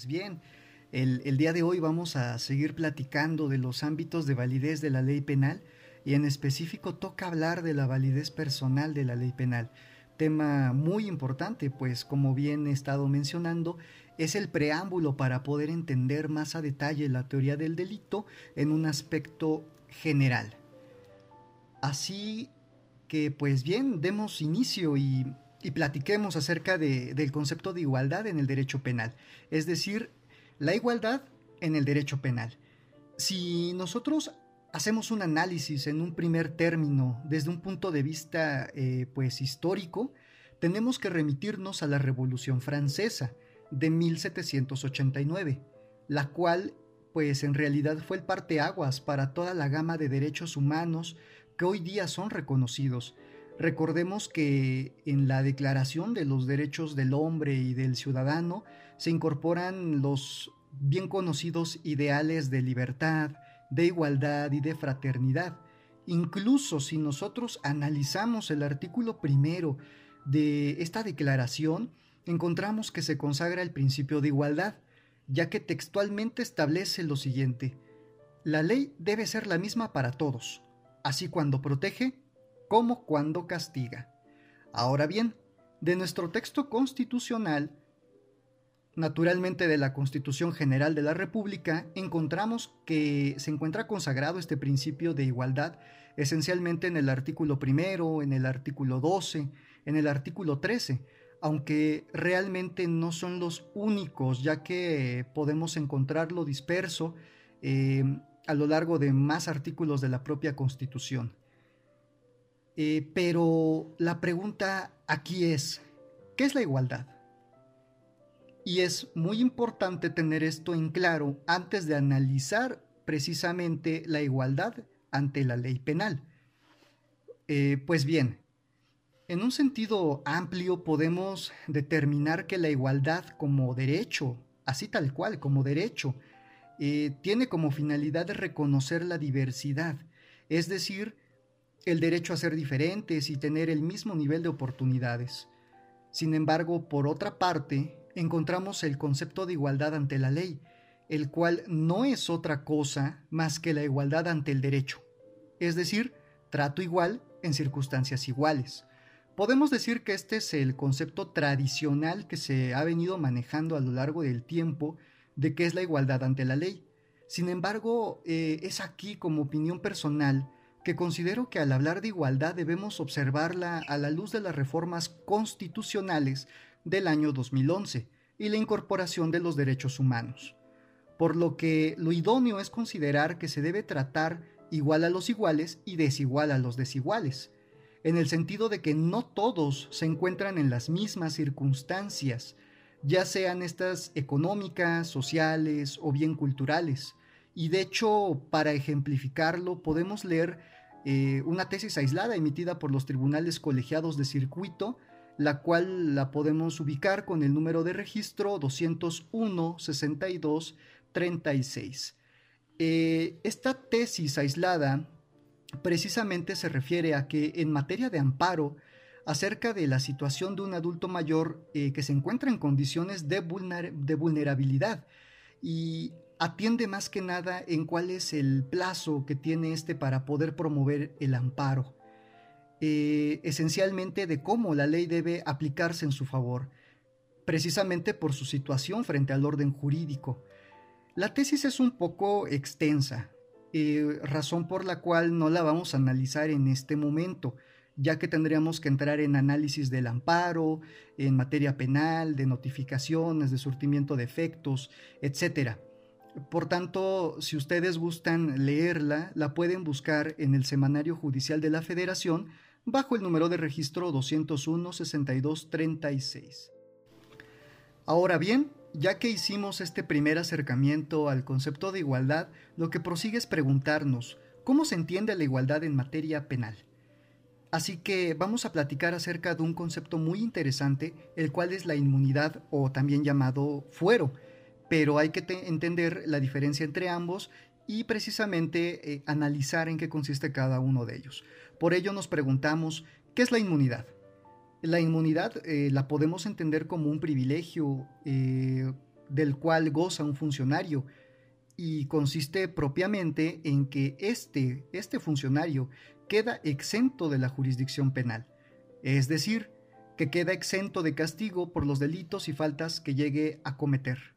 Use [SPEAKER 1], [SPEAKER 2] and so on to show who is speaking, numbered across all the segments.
[SPEAKER 1] Pues bien, el, día de hoy vamos a seguir platicando de los ámbitos de validez de la ley penal y en específico toca hablar de la validez personal de la ley penal. Tema muy importante, pues como bien he estado mencionando, es el preámbulo para poder entender más a detalle la teoría del delito en un aspecto general. Así que pues bien, demos inicio y, platiquemos acerca del concepto de igualdad en el derecho penal, es decir, la igualdad en el derecho penal. Si nosotros hacemos un análisis en un primer término desde un punto de vista eh, pues histórico, tenemos que remitirnos a la Revolución Francesa de 1789, la cual pues en realidad fue el parteaguas para toda la gama de derechos humanos que hoy día son reconocidos. Recordemos que en la Declaración de los Derechos del Hombre y del Ciudadano se incorporan los bien conocidos ideales de libertad, de igualdad y de fraternidad. Incluso si nosotros analizamos el artículo primero de esta declaración, encontramos que se consagra el principio de igualdad, ya que textualmente establece lo siguiente. La ley debe ser la misma para todos, así cuando protege como cuando castiga. Ahora bien, de nuestro texto constitucional naturalmente de la Constitución General de la República, encontramos que se encuentra consagrado este principio de igualdad esencialmente en el artículo primero, en el artículo 12, en el artículo 13, aunque realmente no son los únicos, ya que podemos encontrarlo disperso eh, a lo largo de más artículos de la propia Constitución. Eh, pero la pregunta aquí es, ¿qué es la igualdad? Y es muy importante tener esto en claro antes de analizar precisamente la igualdad ante la ley penal. Eh, pues bien, en un sentido amplio podemos determinar que la igualdad como derecho, así tal cual, como derecho, eh, tiene como finalidad reconocer la diversidad, es decir, el derecho a ser diferentes y tener el mismo nivel de oportunidades. Sin embargo, por otra parte, encontramos el concepto de igualdad ante la ley, el cual no es otra cosa más que la igualdad ante el derecho, es decir, trato igual en circunstancias iguales. Podemos decir que este es el concepto tradicional que se ha venido manejando a lo largo del tiempo de qué es la igualdad ante la ley. Sin embargo, eh, es aquí como opinión personal que considero que al hablar de igualdad debemos observarla a la luz de las reformas constitucionales del año 2011 y la incorporación de los derechos humanos. Por lo que lo idóneo es considerar que se debe tratar igual a los iguales y desigual a los desiguales, en el sentido de que no todos se encuentran en las mismas circunstancias, ya sean estas económicas, sociales o bien culturales. Y de hecho, para ejemplificarlo, podemos leer eh, una tesis aislada emitida por los tribunales colegiados de circuito la cual la podemos ubicar con el número de registro 201 62 36. esta tesis aislada precisamente se refiere a que en materia de amparo, acerca de la situación de un adulto mayor eh, que se encuentra en condiciones de, de vulnerabilidad y atiende más que nada en cuál es el plazo que tiene este para poder promover el amparo. Eh, esencialmente de cómo la ley debe aplicarse en su favor, precisamente por su situación frente al orden jurídico. La tesis es un poco extensa, eh, razón por la cual no la vamos a analizar en este momento, ya que tendríamos que entrar en análisis del amparo, en materia penal, de notificaciones, de surtimiento de efectos, etc. Por tanto, si ustedes gustan leerla, la pueden buscar en el Semanario Judicial de la Federación, bajo el número de registro 201-6236. Ahora bien, ya que hicimos este primer acercamiento al concepto de igualdad, lo que prosigue es preguntarnos, ¿cómo se entiende la igualdad en materia penal? Así que vamos a platicar acerca de un concepto muy interesante, el cual es la inmunidad o también llamado fuero, pero hay que entender la diferencia entre ambos y precisamente eh, analizar en qué consiste cada uno de ellos. Por ello nos preguntamos, ¿qué es la inmunidad? La inmunidad eh, la podemos entender como un privilegio, eh, del cual goza un funcionario y consiste propiamente en que este, este funcionario queda exento de la jurisdicción penal, es decir, que queda exento de castigo por los delitos y faltas que llegue a cometer.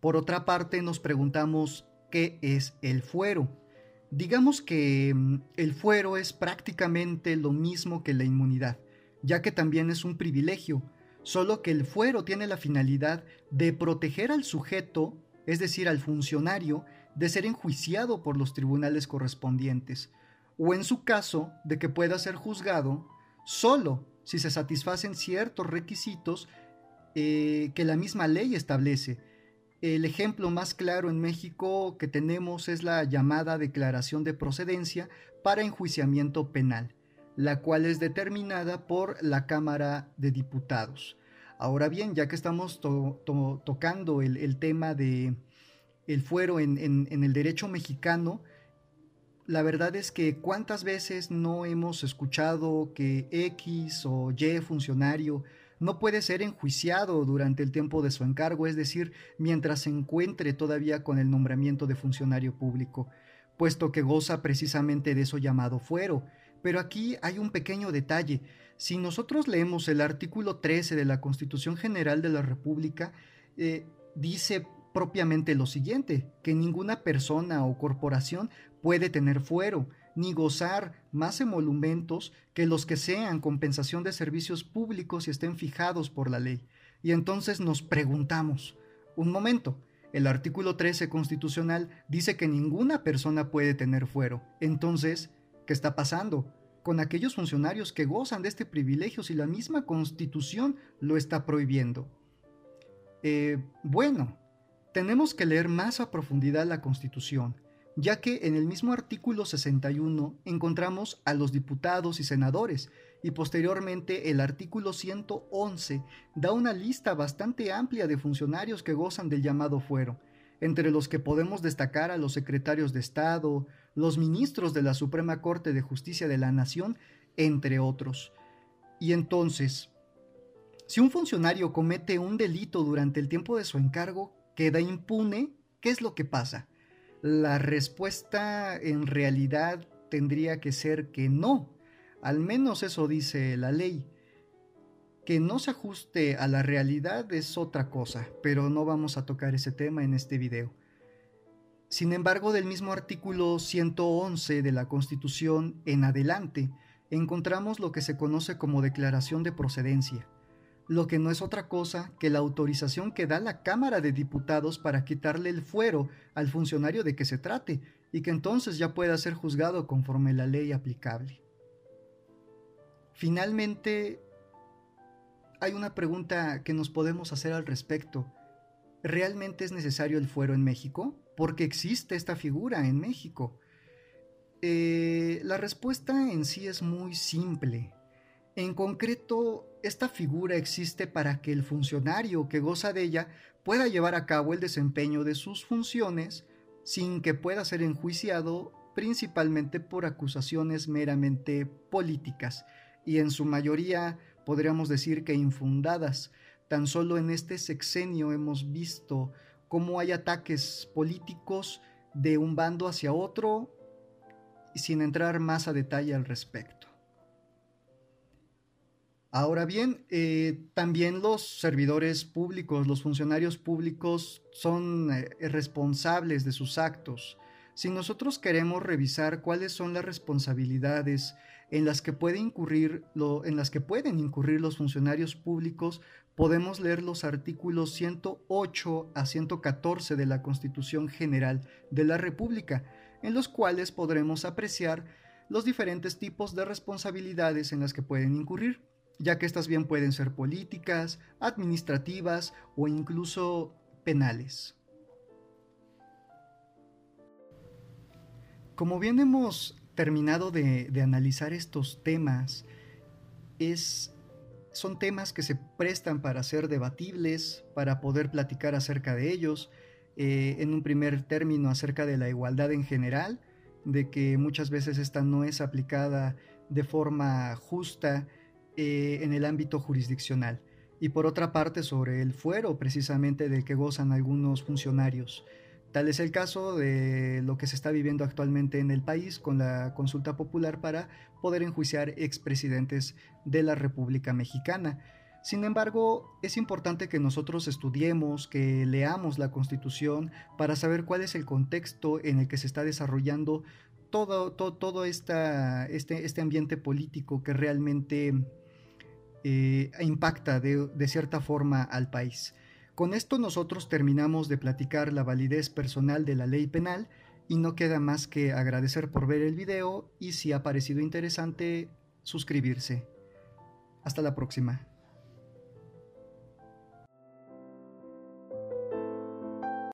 [SPEAKER 1] Por otra parte, nos preguntamos qué es el fuero. Digamos que mm, el fuero es prácticamente lo mismo que la inmunidad, ya que también es un privilegio, solo que el fuero tiene la finalidad de proteger al sujeto es decir, al funcionario, de ser enjuiciado por los tribunales correspondientes, o en su caso, de que pueda ser juzgado solo si se satisfacen ciertos requisitos eh, que la misma ley establece. El ejemplo más claro en México que tenemos es la llamada declaración de procedencia para enjuiciamiento penal, la cual es determinada por la Cámara de Diputados. Ahora bien, ya que estamos tocando el, tema de el fuero en, en, el derecho mexicano, la verdad es que cuántas veces no hemos escuchado que X o Y funcionario no puede ser enjuiciado durante el tiempo de su encargo, es decir, mientras se encuentre todavía con el nombramiento de funcionario público, puesto que goza precisamente de eso llamado fuero. Pero aquí hay un pequeño detalle. Si nosotros leemos el artículo 13 de la Constitución General de la República, eh, dice propiamente lo siguiente, que ninguna persona o corporación puede tener fuero, ni gozar más emolumentos que los que sean compensación de servicios públicos y estén fijados por la ley. Y entonces nos preguntamos, un momento, el artículo 13 constitucional dice que ninguna persona puede tener fuero. Entonces, ¿qué está pasando? con aquellos funcionarios que gozan de este privilegio si la misma constitución lo está prohibiendo? Eh, bueno, tenemos que leer más a profundidad la constitución, ya que en el mismo artículo 61 encontramos a los diputados y senadores, y posteriormente el artículo 111 da una lista bastante amplia de funcionarios que gozan del llamado fuero, entre los que podemos destacar a los secretarios de Estado, los ministros de la Suprema Corte de Justicia de la Nación, entre otros. Y entonces, si un funcionario comete un delito durante el tiempo de su encargo, queda impune, ¿qué es lo que pasa? La respuesta en realidad tendría que ser que no, al menos eso dice la ley. Que no se ajuste a la realidad es otra cosa, pero no vamos a tocar ese tema en este video. Sin embargo, del mismo artículo 111 de la Constitución en adelante, encontramos lo que se conoce como declaración de procedencia, lo que no es otra cosa que la autorización que da la Cámara de Diputados para quitarle el fuero al funcionario de que se trate y que entonces ya pueda ser juzgado conforme la ley aplicable. Finalmente, hay una pregunta que nos podemos hacer al respecto. ¿Realmente es necesario el fuero en México? Porque existe esta figura en México. Eh, la respuesta en sí es muy simple. En concreto, esta figura existe para que el funcionario que goza de ella pueda llevar a cabo el desempeño de sus funciones sin que pueda ser enjuiciado principalmente por acusaciones meramente políticas y en su mayoría podríamos decir que infundadas. Tan solo en este sexenio hemos visto cómo hay ataques políticos de un bando hacia otro sin entrar más a detalle al respecto. Ahora bien, eh, también los servidores públicos, los funcionarios públicos son eh, responsables de sus actos. Si nosotros queremos revisar cuáles son las responsabilidades en las que, puede incurrir en las que pueden incurrir los funcionarios públicos, podemos leer los artículos 108 a 114 de la Constitución General de la República, en los cuales podremos apreciar los diferentes tipos de responsabilidades en las que pueden incurrir, ya que estas bien pueden ser políticas, administrativas o incluso penales. Como bien hemos terminado de, analizar estos temas, es, son temas que se prestan para ser debatibles, para poder platicar acerca de ellos, eh, en un primer término acerca de la igualdad en general, de que muchas veces esta no es aplicada de forma justa eh, en el ámbito jurisdiccional. y por otra parte sobre el fuero precisamente del que gozan algunos funcionarios. Tal es el caso de lo que se está viviendo actualmente en el país con la consulta popular para poder enjuiciar expresidentes de la República Mexicana. Sin embargo, es importante que nosotros estudiemos, que leamos la Constitución para saber cuál es el contexto en el que se está desarrollando todo, todo, esta, este, este, ambiente político que realmente eh, impacta de, de cierta forma al país. Con esto nosotros terminamos de platicar la validez personal de la ley penal y no queda más que agradecer por ver el video y si ha parecido interesante, suscribirse. Hasta la próxima.